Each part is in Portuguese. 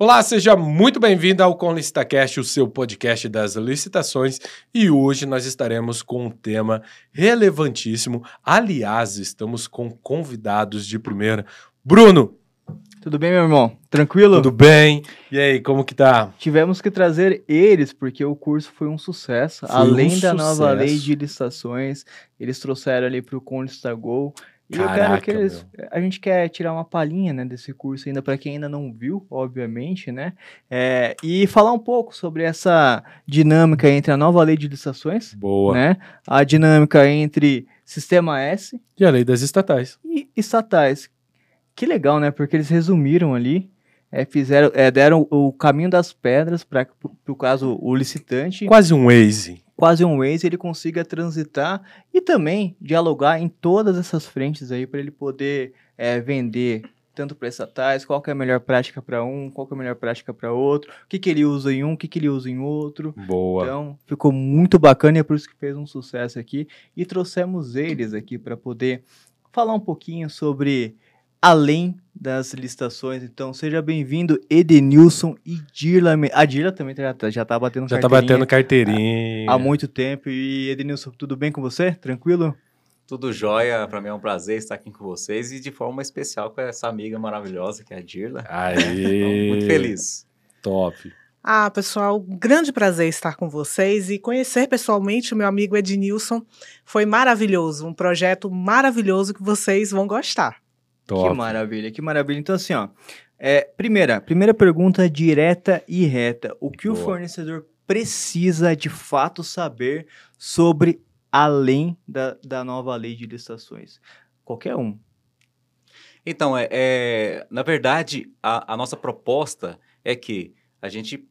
Olá, seja muito bem-vindo ao Com LicitaCast, o seu podcast das licitações. E hoje nós estaremos com um tema relevantíssimo. Aliás, estamos com convidados de primeira. Bruno, Tudo bem, meu irmão? Tranquilo? tudo bem? E aí, como que tá? Tivemos que trazer eles porque o curso foi um sucesso. Foi um Além da nova sucesso. lei de licitações, eles trouxeram ali para o Conlista Go. E eu Caraca, quero que eles. A gente quer tirar uma palhinha né, desse curso ainda para quem ainda não viu, obviamente, né? É, e falar um pouco sobre essa dinâmica entre a nova lei de licitações, Boa. né? A dinâmica entre Sistema S E a lei das estatais? e estatais. Que legal, né? Porque eles resumiram ali, é, fizeram, é, deram o caminho das pedras para o caso o licitante, Quase um Waze. Quase um Waze, ele consiga transitar e também dialogar em todas essas frentes aí para ele poder é, vender tanto para estatais, qual que é a melhor prática para um, qual que é a melhor prática para outro, o que, que ele usa em um, o que, que ele usa em outro. Boa. Então, ficou muito bacana e é por isso que fez um sucesso aqui. E trouxemos eles aqui para poder falar um pouquinho sobre além das licitações. Então, seja bem-vindo, Edenilson e Dirla. A Dirla também já tá, já tá batendo Já tá carteirinha batendo carteirinha. há muito tempo. E Edenilson, tudo bem com você? Tranquilo? Tudo jóia, para mim é um prazer estar aqui com vocês e de forma especial com essa amiga maravilhosa que é a Dirla. Aí. Muito feliz. Top. Ah, pessoal, grande prazer estar com vocês e conhecer pessoalmente o meu amigo Ednilson. Foi maravilhoso, um projeto maravilhoso que vocês vão gostar. Top. Que maravilha, que maravilha. Então, assim, ó. É, primeira, primeira pergunta direta e reta. O que o Boa. fornecedor precisa de fato saber sobre além da, da nova lei de licitações? Qualquer um. Então, é, é, na verdade, a, a nossa proposta é que a gente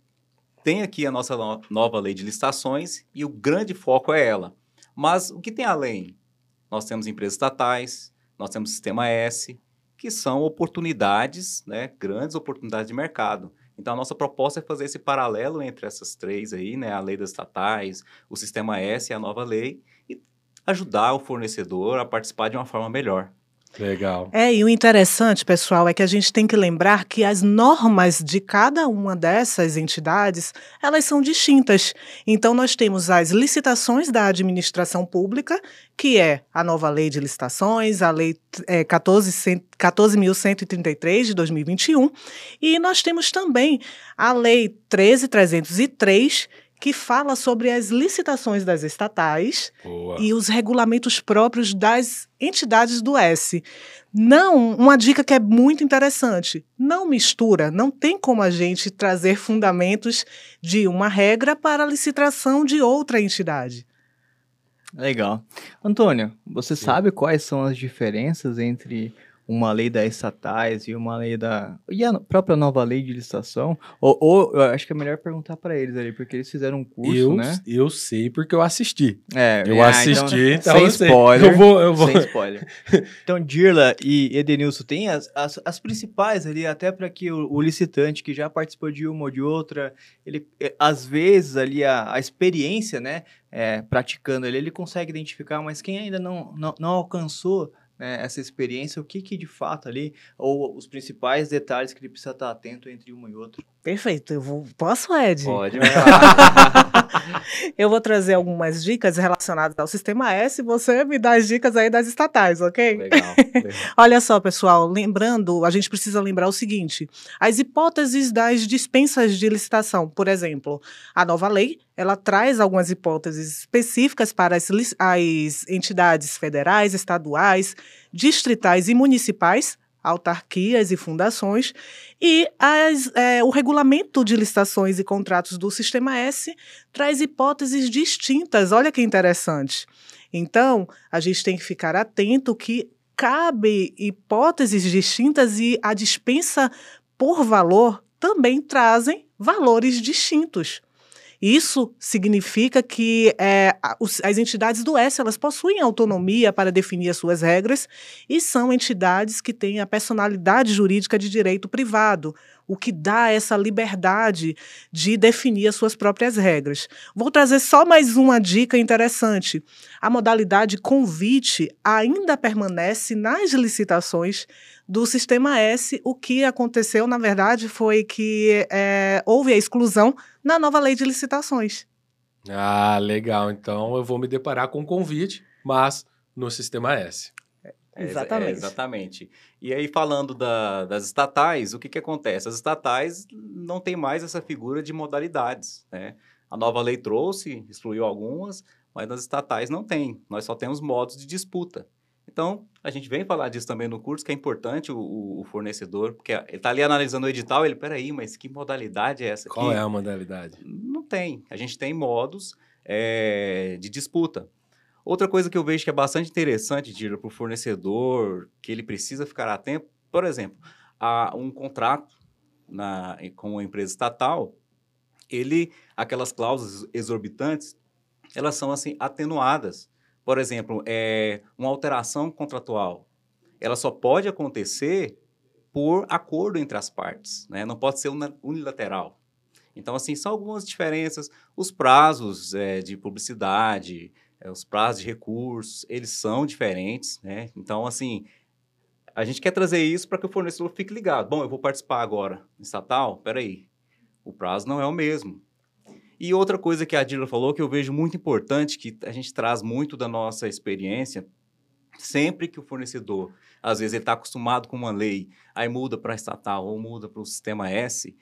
tem aqui a nossa no- nova lei de licitações e o grande foco é ela. Mas o que tem além? Nós temos empresas estatais, nós temos Sistema S, que são oportunidades, né, grandes oportunidades de mercado. Então, a nossa proposta é fazer esse paralelo entre essas três aí, né, a lei das estatais, o Sistema S e a nova lei, e ajudar o fornecedor a participar de uma forma melhor. Legal. É, e o interessante, pessoal, é que a gente tem que lembrar que as normas de cada uma dessas entidades, elas são distintas. Então, nós temos as licitações da administração pública, que é a nova lei de licitações, a lei é, 14.100 14.133 de 2021, e nós temos também a lei 13.303, que fala sobre as licitações das estatais, Boa. e os regulamentos próprios das entidades do S. Não, uma dica que é muito interessante, não mistura, não tem como a gente trazer fundamentos de uma regra para a licitação de outra entidade. Legal. Antônio, você Sim. sabe quais são as diferenças entre uma lei da estatais e uma lei da. E a própria nova lei de licitação? Ou, ou eu acho que é melhor perguntar para eles ali, porque eles fizeram um curso, eu, né? eu sei porque eu assisti. É, Eu ah, assisti, então, sem eu sei. spoiler. Eu vou, eu vou. Sem spoiler. Então, Dirla e Edenilson, tem as, as, as principais ali, até para que o, o licitante que já participou de uma ou de outra, ele, eh, às vezes, ali, a, a experiência, né, é, praticando ali, ele consegue identificar, mas quem ainda não, não, não alcançou né, essa experiência, o que que de fato ali, ou os principais detalhes que ele precisa estar atento entre uma e outra. Perfeito, eu vou, posso, Ed? Pode, Eu vou trazer algumas dicas relacionadas ao Sistema S e você me dá as dicas aí das estatais, ok? legal. legal. Olha só, pessoal, lembrando, a gente precisa lembrar o seguinte: as hipóteses das dispensas de licitação, por exemplo, a nova lei, ela traz algumas hipóteses específicas para as, as entidades federais, estaduais, distritais e municipais, autarquias e fundações, e as, é, o regulamento de licitações e contratos do Sistema S traz hipóteses distintas. Olha que interessante. Então, a gente tem que ficar atento que cabe hipóteses distintas e a dispensa por valor também trazem valores distintos. Isso significa que é, as entidades do S elas possuem autonomia para definir as suas regras e são entidades que têm a personalidade jurídica de direito privado, o que dá essa liberdade de definir as suas próprias regras. Vou trazer só mais uma dica interessante. A modalidade convite ainda permanece nas licitações do Sistema S. O que aconteceu, na verdade, foi que é, houve a exclusão na nova lei de licitações. Ah, legal. Então eu vou me deparar com um convite, mas no Sistema S. É, Exatamente. É, exatamente. E aí, falando da- das estatais, o que, que acontece? As estatais não têm mais essa figura de modalidades, né? A nova lei trouxe, excluiu algumas, mas nas estatais não tem. Nós só temos modos de disputa. Então, a gente vem falar disso também no curso, que é importante o, o- fornecedor, porque ele está ali analisando o edital, ele, peraí, mas que modalidade é essa aqui? Qual é a modalidade? Não tem. A gente tem modos eh, de disputa. Outra coisa que eu vejo que é bastante interessante, Dira, para o fornecedor, que ele precisa ficar atento, por exemplo, há um contrato na, com uma empresa estatal, ele, aquelas cláusulas exorbitantes, elas são assim atenuadas. Por exemplo, é, uma alteração contratual, ela só pode acontecer por acordo entre as partes, né? não pode ser unilateral. Então, assim, são algumas diferenças. Os prazos eh, de publicidade, os prazos de recursos, eles são diferentes, né? Então, assim, a gente quer trazer isso para que o fornecedor fique ligado. Bom, eu vou participar agora estatal? Peraí, o prazo não é o mesmo. E outra coisa que a Dila falou que eu vejo muito importante, que a gente traz muito da nossa experiência, sempre que o fornecedor, às vezes ele está acostumado com uma lei, aí muda para estatal ou muda para o sistema S,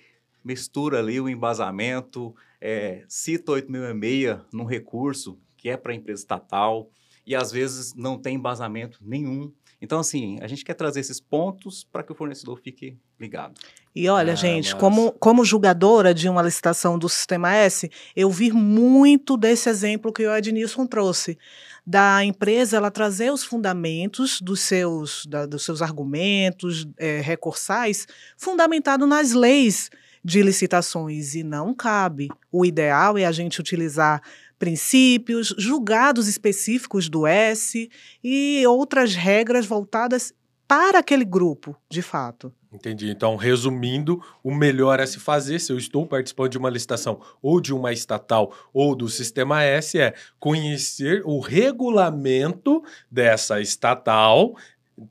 mistura ali o embasamento, é, cita 8006 num recurso que é para a empresa estatal e às vezes não tem embasamento nenhum. Então, assim, a gente quer trazer esses pontos para que o fornecedor fique ligado. E olha, Ah, gente, massa. como, como julgadora de uma licitação do Sistema S, eu vi muito desse exemplo que o Ednilson trouxe. Da empresa ela trazer os fundamentos dos seus, da- dos seus argumentos eh, recursais, fundamentado nas leis de licitações. E não cabe. O ideal é a gente utilizar princípios, julgados específicos do S e outras regras voltadas para aquele grupo, de fato. Entendi. Então, resumindo, o melhor a se fazer, se eu estou participando de uma licitação ou de uma estatal ou do Sistema S, é conhecer o regulamento dessa estatal,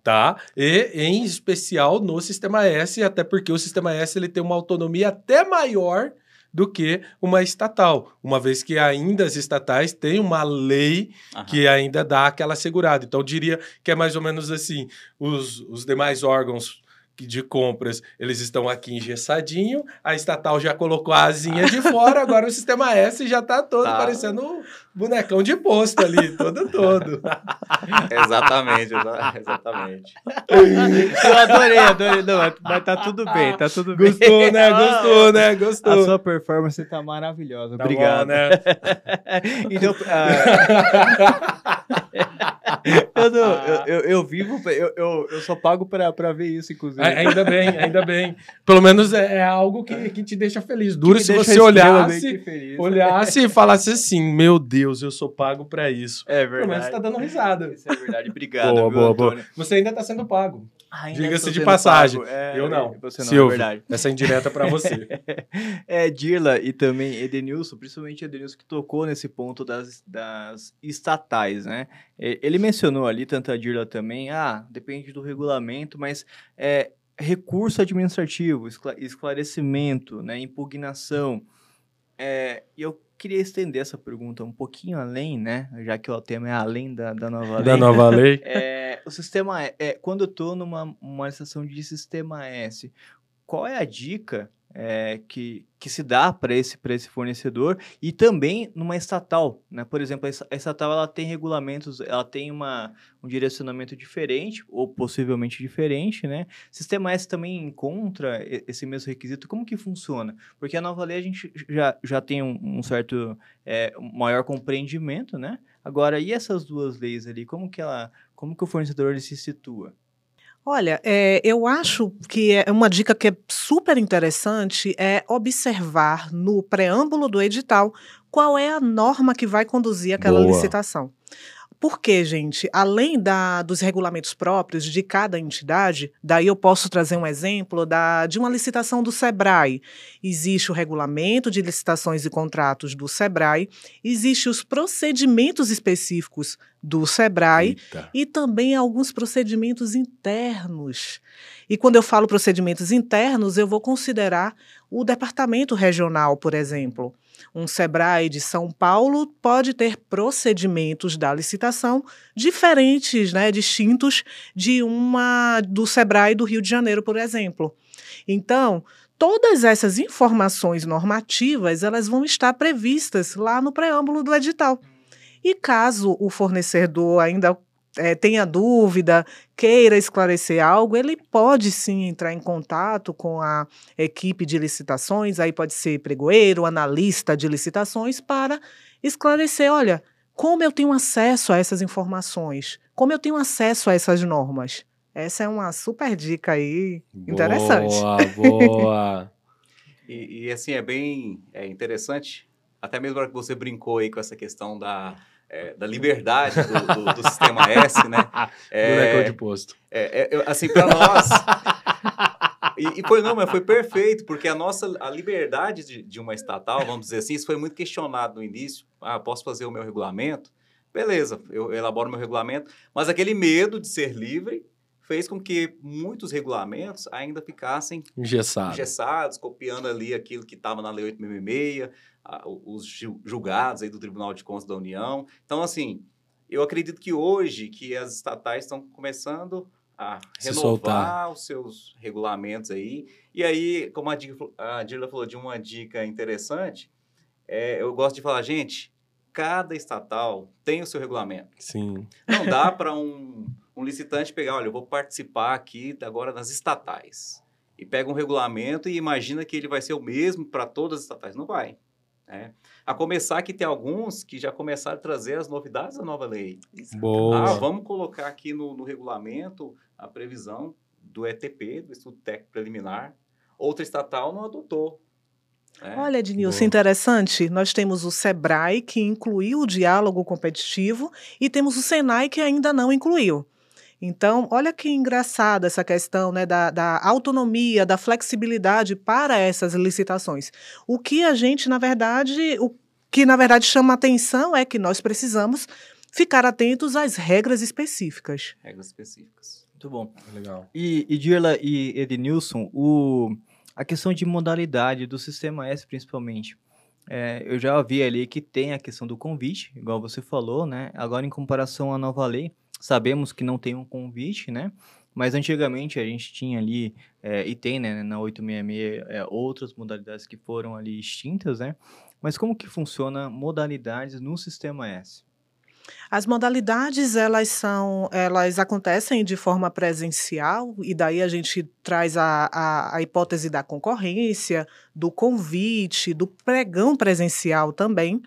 tá? E, em especial, no Sistema S, até porque o Sistema S ele tem uma autonomia até maior do que uma estatal, uma vez que ainda as estatais têm uma lei Aham. que ainda dá aquela segurada. Então, eu diria que é mais ou menos assim: os, os demais órgãos de compras, eles estão aqui engessadinho, a estatal já colocou a asinha de fora, agora o sistema S já tá todo Tá. parecendo bonecão de posto ali, todo todo. exatamente, exa- exatamente. Eu adorei, adorei. Não, mas- mas tá tudo bem, tá tudo bem. Gostou, né? Gostou, né? A Gostou. sua performance tá maravilhosa. Tá Obrigado. bom, né? então, ah, eu, não- eu, eu, eu vivo, eu, eu, eu só pago pra, pra ver isso, inclusive. A- Ainda bem, ainda bem. Pelo menos é, é algo que, que te deixa feliz. Duro se você olhasse, feliz. olhasse e falasse assim: Meu Deus, eu sou pago pra isso. É Pelo menos verdade. você tá dando risada. Isso é verdade. Obrigado, Boa, viu, boa, boa. Você ainda tá sendo pago. Diga-se de passagem. É, eu não. Você não, Silvio. é verdade. Essa é indireta pra você. É, Dirla e também Edenilson, principalmente Edenilson que tocou nesse ponto das, das estatais, né? Ele mencionou ali, tanto a Dirla também, ah, depende do regulamento, mas é, recurso administrativo, escla- esclarecimento, né, impugnação. É, eu queria estender essa pergunta um pouquinho além, né? Já que o tema é além da, da nova lei. da nova lei. É, o sistema é, é, quando eu estou numa uma licitação de sistema S, qual é a dica é, que, que se dá para esse, esse fornecedor e também numa estatal, né? Por exemplo, a esta- a estatal ela tem regulamentos, ela tem uma, um direcionamento diferente ou possivelmente diferente, né? Sistema S também encontra esse mesmo requisito. Como que funciona? Porque a nova lei a gente já, já tem um, um certo é, maior compreendimento, né? Agora, e essas duas leis ali, como que ela, como que o fornecedor se situa? Olha, é, eu acho que é uma dica que é super interessante é observar no preâmbulo do edital qual é a norma que vai conduzir aquela Boa. licitação. Porque, gente, além da, dos regulamentos próprios de cada entidade, daí eu posso trazer um exemplo da, de uma licitação do SEBRAE. Existe o regulamento de licitações e contratos do SEBRAE, existe os procedimentos específicos do SEBRAE Eita. e também alguns procedimentos internos. E quando eu falo procedimentos internos, eu vou considerar o departamento regional, por exemplo. Um SEBRAE de São Paulo pode ter procedimentos da licitação diferentes, né, distintos de uma do SEBRAE do Rio de Janeiro, por exemplo. Então, todas essas informações normativas, elas vão estar previstas lá no preâmbulo do edital. E caso o fornecedor ainda eh, tenha dúvida, queira esclarecer algo, ele pode sim entrar em contato com a equipe de licitações, aí pode ser pregoeiro, analista de licitações, para esclarecer: olha, como eu tenho acesso a essas informações? Como eu tenho acesso a essas normas? Essa é uma super dica aí, interessante. Boa, boa. E, e, assim, é bem é interessante, até mesmo a hora que você brincou aí com essa questão da, é, da liberdade do, do- do sistema S, né? É, de posto. é, é, assim, para nós. E, e foi, não, mas foi perfeito, porque a nossa a liberdade de, de uma estatal, vamos dizer assim, isso foi muito questionado no início. Ah, posso fazer o meu regulamento? Beleza, eu elaboro meu regulamento, mas aquele medo de ser livre fez com que muitos regulamentos ainda ficassem Engessado. engessados, copiando ali aquilo que estava na Lei 866, a- os ju- julgados aí do Tribunal de Contas da União. Então, assim, eu acredito que hoje que as estatais estão começando a Se renovar soltar. os seus regulamentos aí. E aí, como a, Dica, a Dirla falou de uma dica interessante, é, eu gosto de falar, gente, cada estatal tem o seu regulamento. Sim. Não dá para um, um licitante pegar, olha, eu vou participar aqui agora das estatais. E pega um regulamento e imagina que ele vai ser o mesmo para todas as estatais. Não vai. Né? A começar que tem alguns que já começaram a trazer as novidades da nova lei. Boa. Ah, vamos colocar aqui no, no regulamento a previsão do ETP, do Estudo Técnico Preliminar. Outra estatal não adotou. né? Olha, Ednilson, interessante. Nós temos o SEBRAE, que incluiu o diálogo competitivo, e temos o SENAI, que ainda não incluiu. Então, olha que engraçada essa questão né, da, da autonomia, da flexibilidade para essas licitações. O que a gente, na verdade, o que na verdade chama atenção é que nós precisamos ficar atentos às regras específicas. Regras específicas. Muito bom. Legal. E, e Dirla e Edenilson, o, a questão de modalidade do sistema S, principalmente. É, eu já vi ali que tem a questão do convite, igual você falou, né? Agora, em comparação à nova lei, sabemos que não tem um convite, né? Mas antigamente a gente tinha ali, é, e tem né, na 866, é, outras modalidades que foram ali extintas, né? Mas como que funciona modalidades no sistema S? As modalidades, elas são, elas acontecem de forma presencial, e daí a gente traz a, a, a hipótese da concorrência, do convite, do pregão presencial também.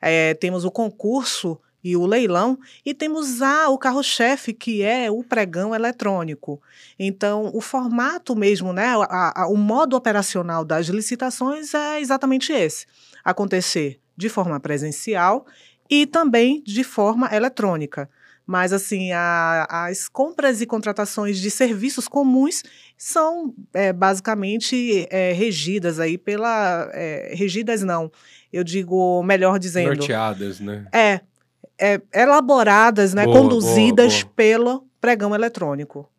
É, temos o concurso e o leilão, e temos a, o carro-chefe, que é o pregão eletrônico. Então, o formato mesmo, né, a- a- o modo operacional das licitações é exatamente esse: acontecer de forma presencial e também de forma eletrônica. Mas, assim, a- as compras e contratações de serviços comuns são é, basicamente é, regidas aí pela. é, regidas não, eu digo, melhor dizendo. Norteadas, né? É, é, elaboradas, né, Boa, conduzidas boa, pelo pregão eletrônico.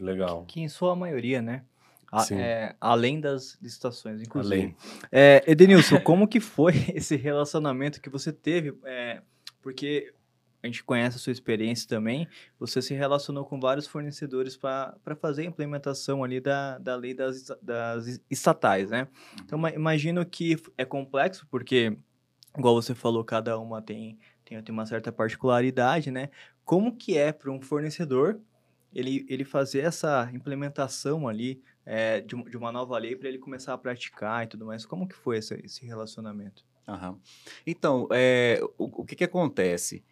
Legal. Que em sua maioria, né? A- é, além das licitações, inclusive. Além. É, Edenilson, como que foi esse relacionamento que você teve? É, porque a gente conhece a sua experiência também, você se relacionou com vários fornecedores para fazer a implementação ali da, da lei das, das estatais, né? Então, ma- imagino que é complexo, porque, igual você falou, cada uma tem, tem, tem uma certa particularidade, né? Como que é para um fornecedor ele, ele fazer essa implementação ali é, de, de uma nova lei para ele começar a praticar e tudo mais? Como que foi esse, esse relacionamento? Então, é, o, o que, que acontece?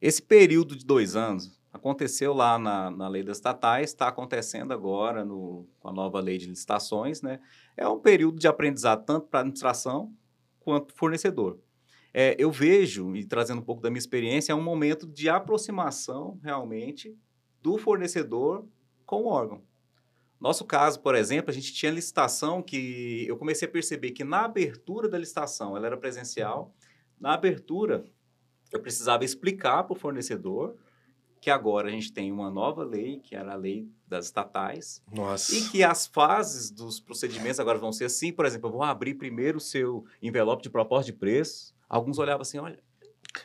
Esse período de dois anos aconteceu lá na, na lei das estatais, está acontecendo agora no, com a nova lei de licitações, né? É um período de aprendizado tanto para a administração quanto fornecedor. é, eu vejo, e trazendo um pouco da minha experiência, é um momento de aproximação realmente do fornecedor com o órgão. Nosso caso, por exemplo, a gente tinha licitação que eu comecei a perceber que na abertura da licitação, ela era presencial, na abertura eu precisava explicar para o fornecedor que agora a gente tem uma nova lei, que era a lei das estatais, Nossa. e que as fases dos procedimentos agora vão ser assim, por exemplo, eu vou abrir primeiro o seu envelope de proposta de preço. Alguns olhavam assim, olha,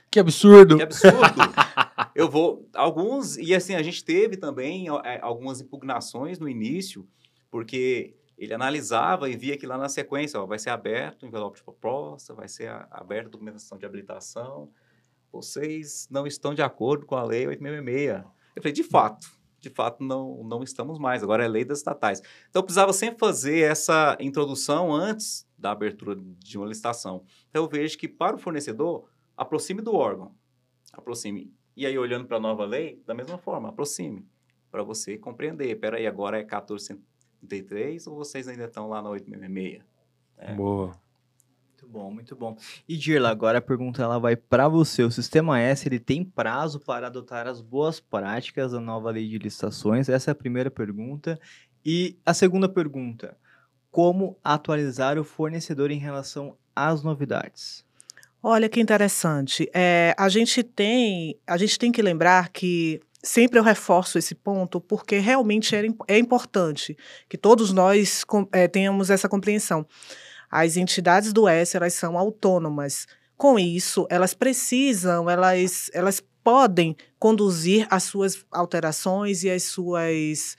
Que absurdo. que absurdo. eu vou. Alguns, e assim, a gente teve também é, algumas impugnações no início, porque ele analisava e via que lá na sequência, ó, vai ser aberto o envelope de proposta, vai ser a- aberta a documentação de habilitação. Vocês não estão de acordo com a lei 8666. Eu falei, de fato, de fato não, não estamos mais, agora é lei das estatais. Então eu precisava sempre fazer essa introdução antes da abertura de uma licitação. Então eu vejo que para o fornecedor, aproxime do órgão, aproxime. E aí olhando para a nova lei, da mesma forma, aproxime, para você compreender. Espera aí, agora é 1433 ou vocês ainda estão lá na 866? É. Boa. Muito bom, muito bom. E Dirla, agora a pergunta ela vai para você. O Sistema S ele tem prazo para adotar as boas práticas da nova lei de licitações? Essa é a primeira pergunta. E a segunda pergunta: como atualizar o fornecedor em relação às novidades? Olha que interessante. É, a gente tem, a gente tem que lembrar que sempre eu reforço esse ponto porque realmente é, é importante que todos nós é, tenhamos essa compreensão. As entidades do S elas são autônomas. Com isso, elas precisam, elas, elas podem conduzir as suas alterações e as suas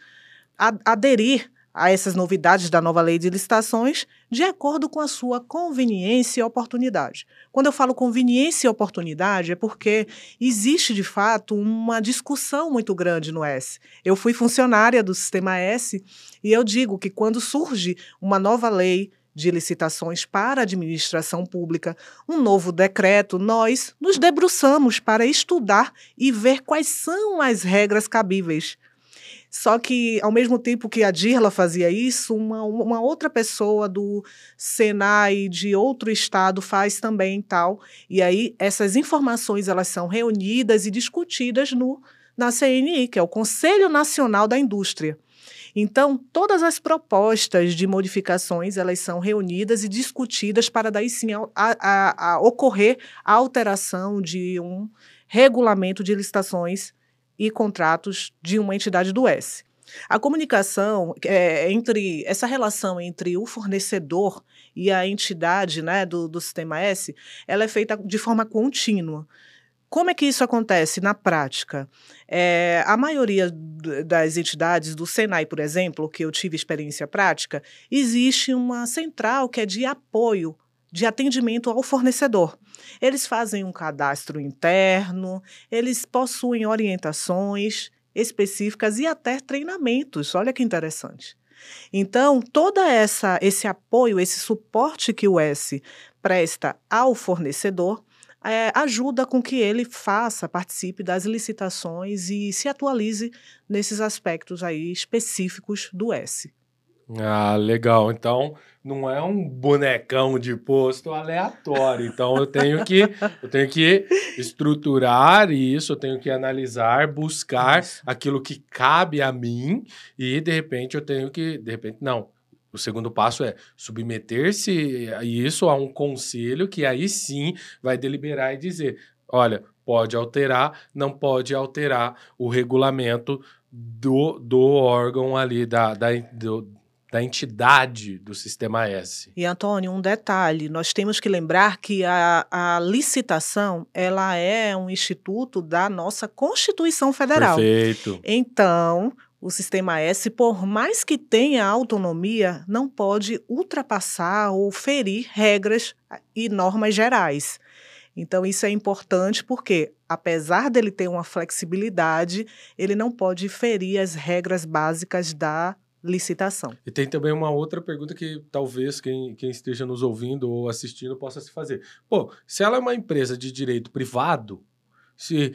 aderir a essas novidades da nova lei de licitações de acordo com a sua conveniência e oportunidade. Quando eu falo conveniência e oportunidade, é porque existe, de fato, uma discussão muito grande no S. Eu fui funcionária do Sistema S e eu digo que quando surge uma nova lei de licitações para a administração pública, um novo decreto, nós nos debruçamos para estudar e ver quais são as regras cabíveis. Só que, ao mesmo tempo que a Dirla fazia isso, uma, uma outra pessoa do Senai de outro estado faz também tal. E aí, essas informações elas são reunidas e discutidas no, na CNI, que é o Conselho Nacional da Indústria. Então, todas as propostas de modificações, elas são reunidas e discutidas para daí sim a, a, a ocorrer a alteração de um regulamento de licitações e contratos de uma entidade do S. A comunicação é, entre essa relação entre o fornecedor e a entidade né, do, do sistema S, ela é feita de forma contínua. Como é que isso acontece na prática? É, a maioria das entidades, do Senai, por exemplo, que eu tive experiência prática, existe uma central que é de apoio, de atendimento ao fornecedor. Eles fazem um cadastro interno, eles possuem orientações específicas e até treinamentos. Olha que interessante. Então, toda essa esse apoio, esse suporte que o S presta ao fornecedor é, ajuda com que ele faça, participe das licitações e se atualize nesses aspectos aí específicos do S. Ah, legal. Então, não é um bonecão de posto aleatório. Então, eu tenho que, eu tenho que estruturar isso, eu tenho que analisar, buscar aquilo que cabe a mim e, de repente, eu tenho que, de repente, não. O segundo passo é submeter-se a isso a um conselho que aí sim vai deliberar e dizer, olha, pode alterar, não pode alterar o regulamento do, do órgão ali, da, da, do, da entidade do sistema S. E, Antônio, um detalhe: nós temos que lembrar que a, a licitação ela é um instituto da nossa Constituição Federal. Perfeito. Então, o sistema S, por mais que tenha autonomia, não pode ultrapassar ou ferir regras e normas gerais. Então, isso é importante porque, apesar dele ter uma flexibilidade, ele não pode ferir as regras básicas da licitação. E tem também uma outra pergunta que talvez quem, quem esteja nos ouvindo ou assistindo possa se fazer. Pô, se ela é uma empresa de direito privado, se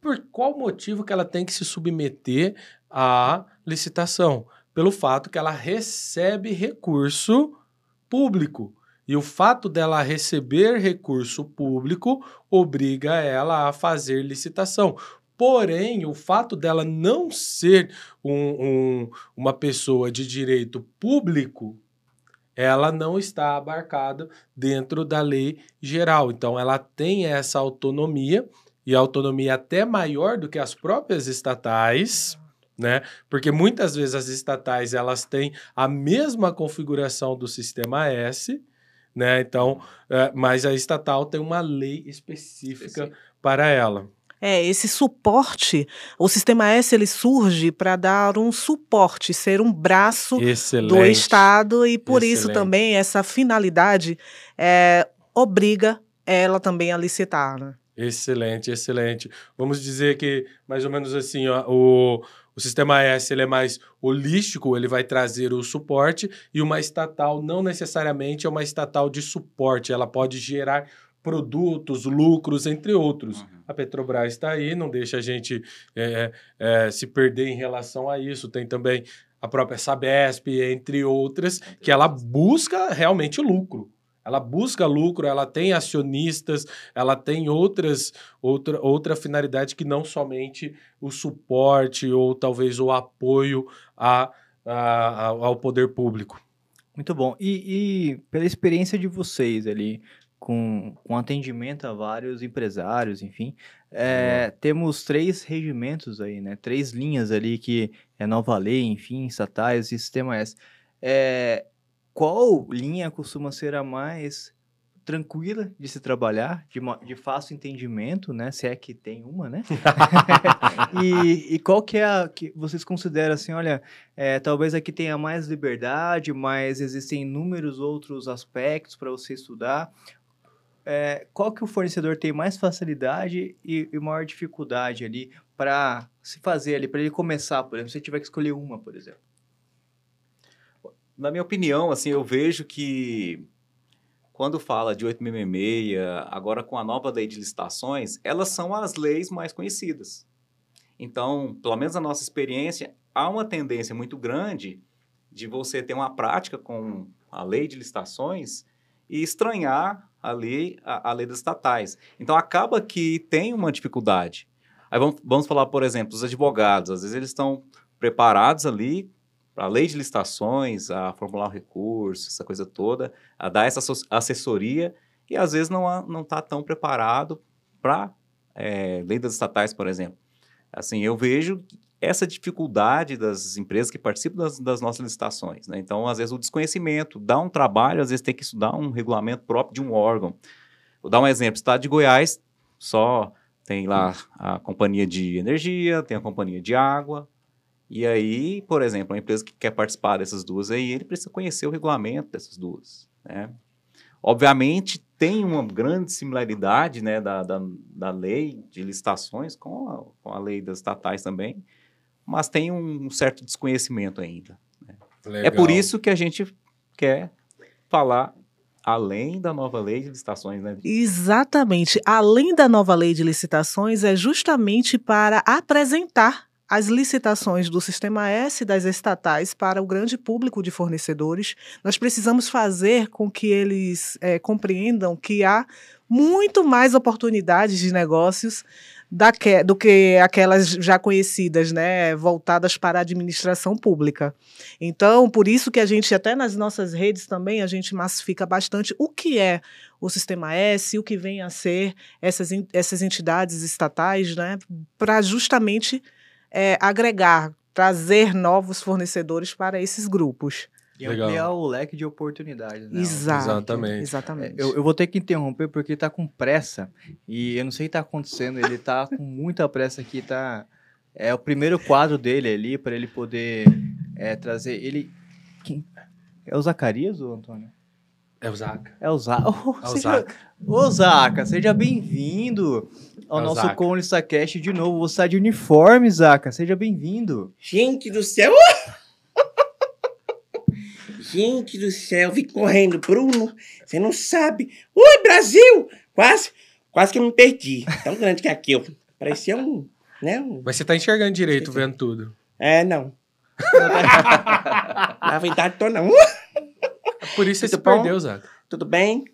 por qual motivo que ela tem que se submeter à licitação? Pelo fato que ela recebe recurso público. E o fato dela receber recurso público obriga ela a fazer licitação. Porém, o fato dela não ser um, um, uma pessoa de direito público, ela não está abarcada dentro da lei geral. Então, ela tem essa autonomia, e autonomia até maior do que as próprias estatais, né? Porque muitas vezes as estatais elas têm a mesma configuração do sistema S, né? Então, é, mas a estatal tem uma lei específica para ela. É, esse suporte, o sistema S ele surge para dar um suporte, ser um braço Excelente. do Estado e por isso Excelente. também essa finalidade é, obriga ela também a licitar, né? Excelente, excelente. Vamos dizer que, mais ou menos assim, ó, o, o sistema S ele é mais holístico, ele vai trazer o suporte, e uma estatal não necessariamente é uma estatal de suporte, ela pode gerar produtos, lucros, entre outros. Uhum. A Petrobras está aí, não deixa a gente é, é, se perder em relação a isso. Tem também a própria Sabesp, entre outras, que ela busca realmente lucro. Ela busca lucro, ela tem acionistas, ela tem outras, outra, outra finalidade que não somente o suporte ou talvez o apoio a, a- ao poder público. Muito bom. E, e pela experiência de vocês ali, com, com atendimento a vários empresários, enfim, é, temos três regimentos aí, né? Três linhas ali que é Nova Lei, enfim, estatais e Sistema S. É, qual linha costuma ser a mais tranquila de se trabalhar, de, de fácil entendimento, né? Se é que tem uma, né? e, e qual que é a que vocês consideram assim, olha, é, talvez aqui tenha mais liberdade, mas existem inúmeros outros aspectos para você estudar. É, qual que o fornecedor tem mais facilidade e, e maior dificuldade ali para se fazer ali, para ele começar, por exemplo, se tiver que escolher uma, por exemplo? Na minha opinião, assim, eu vejo que quando fala de 866, agora com a nova lei de licitações, elas são as leis mais conhecidas. Então, pelo menos na nossa experiência, há uma tendência muito grande de você ter uma prática com a lei de licitações e estranhar a lei, a, a lei das estatais. Então, acaba que tem uma dificuldade. Aí vamos, vamos falar, por exemplo, os advogados. Às vezes eles estão preparados ali para a lei de licitações, a formular o recurso, essa coisa toda, a dar essa assessoria e às vezes não está tão preparado para lei das estatais, por exemplo. Assim, eu vejo essa dificuldade das empresas que participam das, das nossas licitações. Né? Então, às vezes, o desconhecimento dá um trabalho, às vezes tem que estudar um regulamento próprio de um órgão. Vou dar um exemplo. Estado de Goiás só tem lá a companhia de energia, tem a companhia de água, e aí, por exemplo, uma empresa que quer participar dessas duas aí, ele precisa conhecer o regulamento dessas duas, né? Obviamente, tem uma grande similaridade né, da, da, da lei de licitações com a, com a lei das estatais também, mas tem um certo desconhecimento ainda. É por isso que a gente quer falar além da nova lei de licitações, né? Exatamente. Além da nova lei de licitações, é justamente para apresentar as licitações do Sistema S das estatais para o grande público de fornecedores. Nós precisamos fazer com que eles eh, compreendam que há muito mais oportunidades de negócios daque- do que aquelas já conhecidas, né, voltadas para a administração pública. Então, por isso que a gente, até nas nossas redes também, a gente massifica bastante o que é o Sistema S, o que vem a ser essas, essas entidades estatais, né, para justamente é, agregar, trazer novos fornecedores para esses grupos. E Legal. ampliar o leque de oportunidades. Né? Exato. Exatamente. Exatamente. Eu, eu vou ter que interromper porque tá com pressa. E eu não sei o que tá acontecendo. Ele tá com muita pressa aqui. Tá, é o primeiro quadro dele ali para ele poder é, trazer. Ele. Quem? É o Zacarias ou Antônio? É o Zaca. É o Zaca. Oh, É o seja- Zaca. Ô, Zaca, seja bem-vindo ao É o nosso Zaca. Cast de novo. Você tá de uniforme, Zaca. Seja bem-vindo. Gente do céu! Gente do céu, vim correndo. Bruno, você não sabe. Oi, Brasil! Quase, quase que eu me perdi. Tão grande que é aqui. Eu parecia um. Né? um- Mas você tá enxergando direito, vendo tudo. É, não. Na verdade, tô não. Por isso você se Muito bom. perdeu, Zaca. Tudo bem?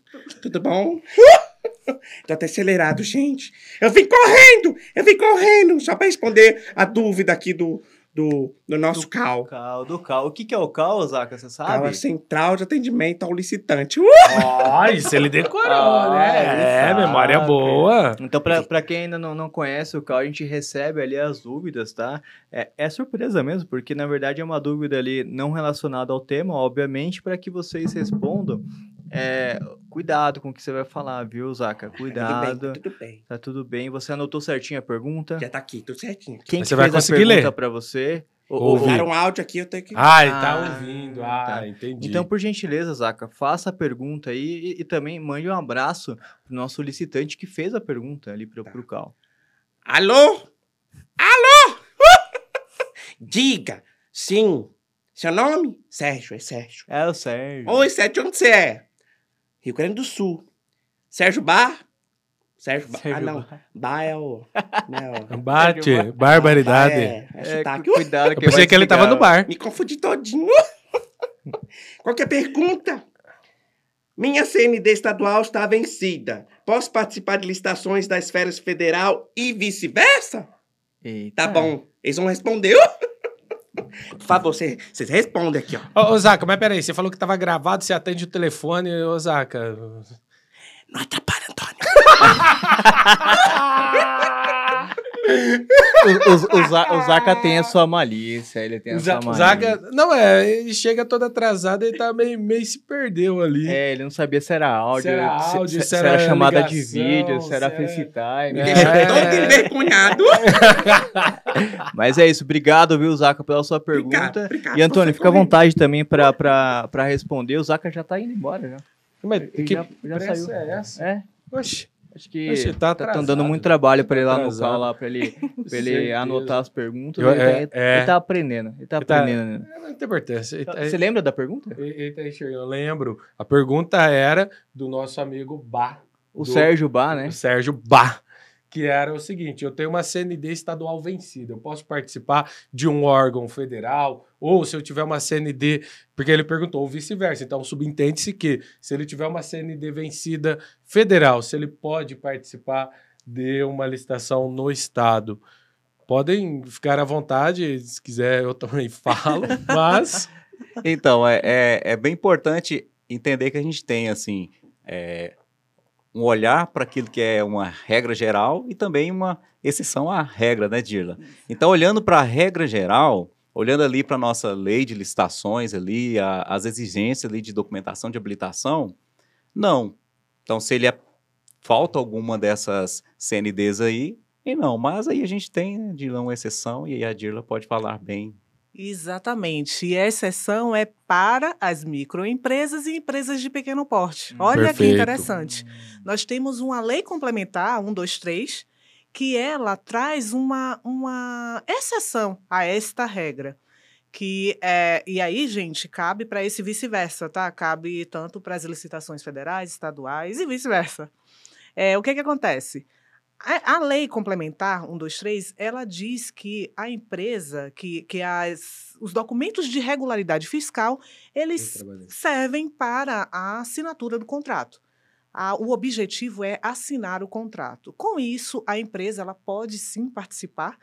Tudo bom? Tô até acelerado, gente. Eu vim correndo! Eu vim correndo! Só pra responder a dúvida aqui do, do, do nosso CAL. Cal, do Cal. O que, que é o Cal, Zaca? Você CAL sabe? é Central de Atendimento ao Licitante. Uh! Ó, isso ele decorou, Ah, né? ele É, sabe. memória boa. Então, pra, pra quem ainda não, não conhece o Cal, a gente recebe ali as dúvidas, tá? É, é surpresa mesmo, porque na verdade é uma dúvida ali não relacionada ao tema, obviamente, para que vocês respondam. É, cuidado com o que você vai falar, viu, Zaca? Tudo Cuidado. bem, tudo bem. Tá tudo bem. Você anotou certinho a pergunta? Já tá aqui, tudo certinho. Quem Mas que você vai fez a conseguir pergunta ler? pra você? O- o- Ouvi. Mandaram um áudio aqui, eu tenho que... Ah, ele tá Ah, ouvindo. Ah, tá. entendi. Então, por gentileza, Zaca, faça a pergunta aí e, e também mande um abraço pro nosso licitante que fez a pergunta ali pro, Tá. pro Cal. Alô? Alô? Diga. Sim. Seu nome? Sérgio, é Sérgio. É o Sérgio. Oi, Sérgio, onde você é? Rio Grande do Sul. Sérgio Bar? Sérgio Bar. Sérgio ah, não. Bar. Bar é o... Né, o... Bate, barbaridade. Bar é, é É, sotaque. cu- cuidado Eu que pensei vai que ele tava no bar. Me confundi todinho. Qualquer pergunta? Minha CND estadual está vencida. Posso participar de licitações da esfera federal e vice-versa? Tá bom. Eles vão responder. Por favor, cê- vocês respondem aqui, ó. Ô, ô, Zaca, mas peraí, você falou que tava gravado, você atende o telefone, ô, Zaca. Não atrapalha, Antônio. O, o, o, o Zaca tem a sua malícia, ele tem a sua malícia. Zaca, não é, ele chega todo atrasado, ele tá meio, meio se perdeu ali. É, ele não sabia se era áudio, Se era áudio, se, se se era era chamada de ligação, vídeo, se era era- FaceTime. Me É. deixa todo envergonhado. Mas é isso, obrigado, viu, Zaca, pela sua Obrigado, pergunta. obrigado E Antônio, fica à vontade também pra, pra, pra responder. O Zaca já tá indo embora já. Mas Ele que já, já saiu. é essa? É, Oxi. Acho que Oxe, tá tá, atrasado. dando muito trabalho pra ele lá no Atrasado. cal, lá, pra ele, pra ele anotar as perguntas. Eu- ele, é- tá, é. ele tá aprendendo. Ele tá Ele tá- aprendendo. É, Não tem importância. Tá- Você lembra da pergunta? ele- ele tá enxergando. Eu lembro. A pergunta era do nosso amigo Bá. O do- Sérgio Bá, né? O Sérgio Bá. Que era o seguinte: eu tenho uma CND estadual vencida. Eu posso participar de um órgão federal, ou se eu tiver uma CND. Porque ele perguntou, ou vice-versa. Então, subentende-se que, se ele tiver uma CND vencida federal, se ele pode participar de uma licitação no estado. Podem ficar à vontade, se quiser eu também falo, mas. Então, é, é, é bem importante entender que a gente tem, assim, é, um olhar para aquilo que é uma regra geral e também uma exceção à regra, né, Dirla? Então, olhando para a regra geral, olhando ali para a nossa lei de licitações ali, a- as exigências ali de documentação de habilitação, não. Então, se ele é, falta alguma dessas CNDs aí, e não, mas aí a gente tem, né, Dirla, uma exceção e aí a Dirla pode falar bem Exatamente. E a exceção é para as microempresas e empresas de pequeno porte. Olha Perfeito. que interessante. Nós temos uma lei complementar, 123, que ela traz uma, uma exceção a esta regra. Que é, e aí, gente, cabe para esse vice-versa, tá? Cabe tanto para as licitações federais, estaduais e vice-versa. É, o que, que acontece? A, a lei complementar 123, ela diz que a empresa, que, que as, os documentos de regularidade fiscal, eles servem para a assinatura do contrato. A- o objetivo é assinar o contrato. Com isso, a empresa ela pode sim participar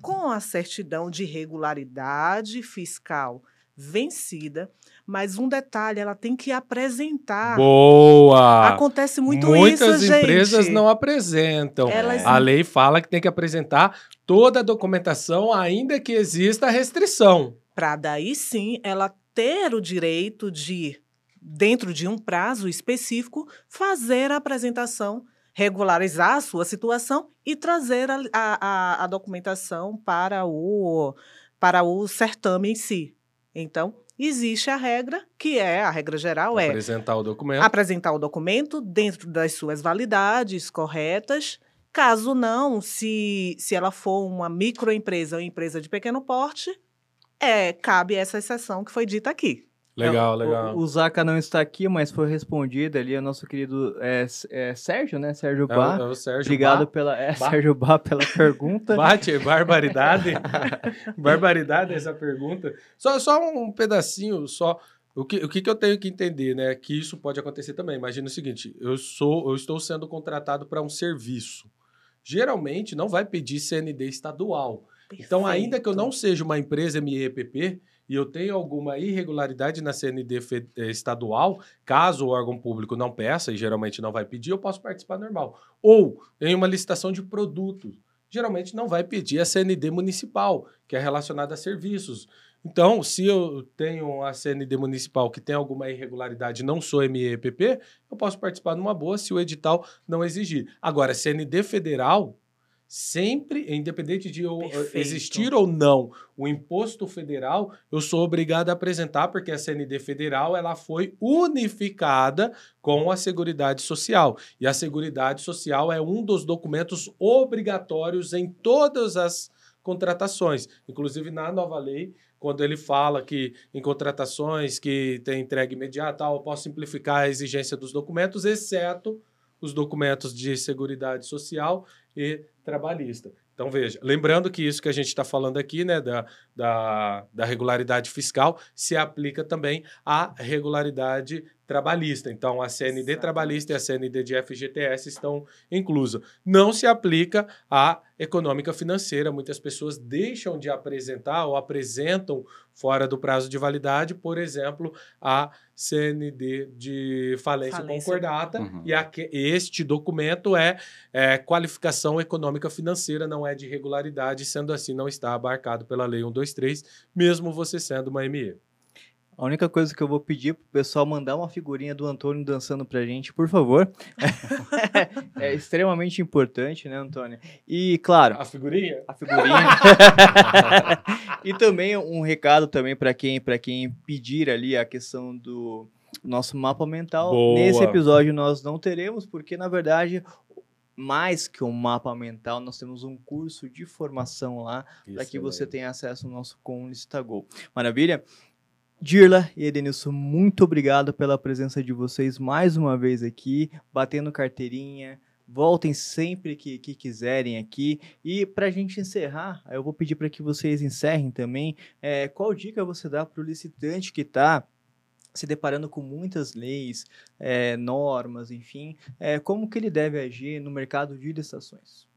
com a certidão de regularidade fiscal vencida, mas um detalhe, ela tem que apresentar. Boa! Acontece muito Muitas isso, gente. empresas não apresentam. Elas- A lei fala que tem que apresentar toda a documentação, ainda que exista restrição. para daí sim ela ter o direito de, dentro de um prazo específico, fazer a apresentação, regularizar a sua situação e trazer a, a, a- a documentação para o, para o certame em si. Então, existe a regra, que é a regra geral, é Apresentar o documento. apresentar o documento dentro das suas validades corretas. Caso não, se, se ela for uma microempresa ou empresa de pequeno porte, é, cabe essa exceção que foi dita aqui. Legal, É, o- legal. O, Zaca não está aqui, mas foi respondido ali, o nosso querido é, é, Sérgio, né? Sérgio É Bá. o, é o Sérgio Obrigado Bá. pela, é, Bá. Sérgio Bá pela pergunta. Bate, barbaridade. barbaridade essa pergunta. Só, só um pedacinho, só O que, o que, que eu tenho que entender, né? Que isso pode acontecer também. Imagina o seguinte: eu sou, eu estou sendo contratado para um serviço. Geralmente não vai pedir CND estadual. Então, ainda que eu não seja uma empresa MEPP e eu tenho alguma irregularidade na CND eh, estadual, caso o órgão público não peça, e geralmente não vai pedir, eu posso participar normal. Ou em uma licitação de produtos, geralmente não vai pedir a CND municipal, que é relacionada a serviços. Então, se eu tenho a CND municipal que tem alguma irregularidade não sou MEPP, eu posso participar numa boa se o edital não exigir. Agora, CND federal, sempre, independente de eu, Perfeito. existir ou não o imposto federal, eu sou obrigado a apresentar, porque a CND federal ela foi unificada com a Seguridade Social. E a Seguridade Social é um dos documentos obrigatórios em todas as contratações. Inclusive, na nova lei, quando ele fala que em contratações que tem entrega imediata, eu posso simplificar a exigência dos documentos, exceto os documentos de Seguridade Social e trabalhista. Então, veja, lembrando que isso que a gente está falando aqui, né, da, da, da regularidade fiscal, se aplica também à regularidade trabalhista. Então, a CND Exatamente. trabalhista e a CND de FGTS estão inclusas. Não se aplica à econômica financeira. Muitas pessoas deixam de apresentar ou apresentam fora do prazo de validade, por exemplo, a CND de falência, Falência. concordata, Uhum. e aque- este documento é é, qualificação econômica financeira, não é de regularidade, sendo assim, não está abarcado pela Lei 123, mesmo você sendo uma ME. A única coisa que eu vou pedir pro pessoal mandar uma figurinha do Antônio dançando pra gente, por favor. é extremamente importante, né, Antônio? E, claro, A figurinha? a figurinha. e também um recado também para quem, para quem pedir ali a questão do nosso mapa mental. Boa. Nesse episódio nós não teremos, porque na verdade, mais que um mapa mental, nós temos um curso de formação lá para que você tenha acesso ao nosso com Listagol. Maravilha? Dirla e Edenilson, muito obrigado pela presença de vocês mais uma vez aqui, batendo carteirinha. Voltem sempre que, que quiserem aqui. E para a gente encerrar, eu vou pedir para que vocês encerrem também. é, qual dica você dá para o licitante que está se deparando com muitas leis, é, normas, enfim, é, como que ele deve agir no mercado de licitações?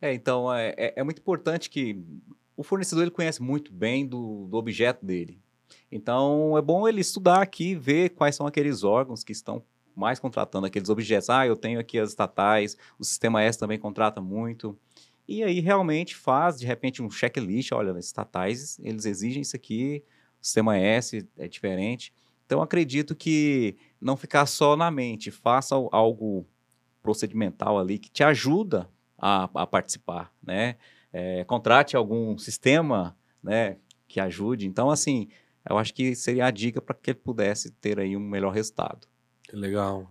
É, então é, é- é muito importante que o fornecedor ele conhece muito bem do, do objeto dele. Então é bom ele estudar aqui, ver quais são aqueles órgãos que estão mais contratando aqueles objetos. Ah, eu tenho aqui as estatais, o Sistema S também contrata muito. E aí realmente faz, de repente, um checklist. Olha, estatais, eles exigem isso aqui, o Sistema S é diferente. Então acredito que não ficar só na mente, faça al- algo procedimental ali que te ajuda a, a participar, né? É, contrate algum sistema, né, que ajude. Então, assim, eu acho que seria a dica para que ele pudesse ter aí um melhor resultado. Legal.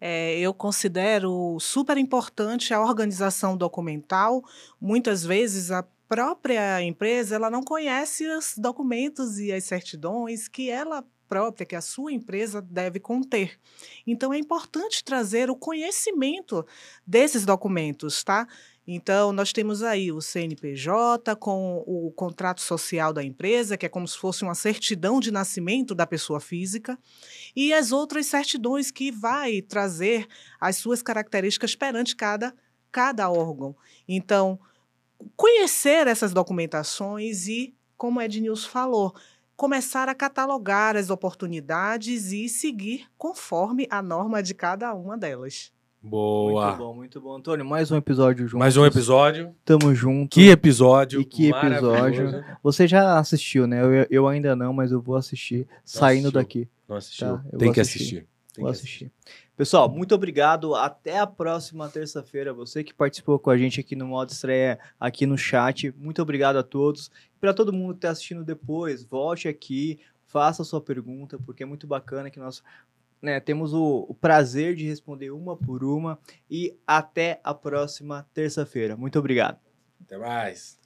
É, eu considero super importante a organização documental. Muitas vezes a própria empresa ela não conhece os documentos e as certidões que ela própria, que a sua empresa deve conter. Então é importante trazer o conhecimento desses documentos, tá? Então, nós temos aí o CNPJ com o contrato social da empresa, que é como se fosse uma certidão de nascimento da pessoa física e as outras certidões que vai trazer as suas características perante cada, cada órgão. Então, conhecer essas documentações e, como Ednilson falou, começar a catalogar as oportunidades e seguir conforme a norma de cada uma delas. Boa. Muito bom, muito bom. Antônio, mais um episódio juntos. Mais um episódio. Tamo junto. Que episódio. E que episódio. Você já assistiu, né? Eu, eu ainda não, mas eu vou assistir saindo assistiu. daqui. Não assistiu. Tá, Tem que assistir. assistir. Tem vou que assistir. Pessoal, muito obrigado. Até a próxima terça-feira. Você que participou com a gente aqui no modo estreia, aqui no chat. Muito obrigado a todos. Para todo mundo que está assistindo depois, volte aqui, faça a sua pergunta, porque é muito bacana que nós né, temos o, o prazer de responder uma por uma. E até a próxima terça-feira. Muito obrigado. Até mais.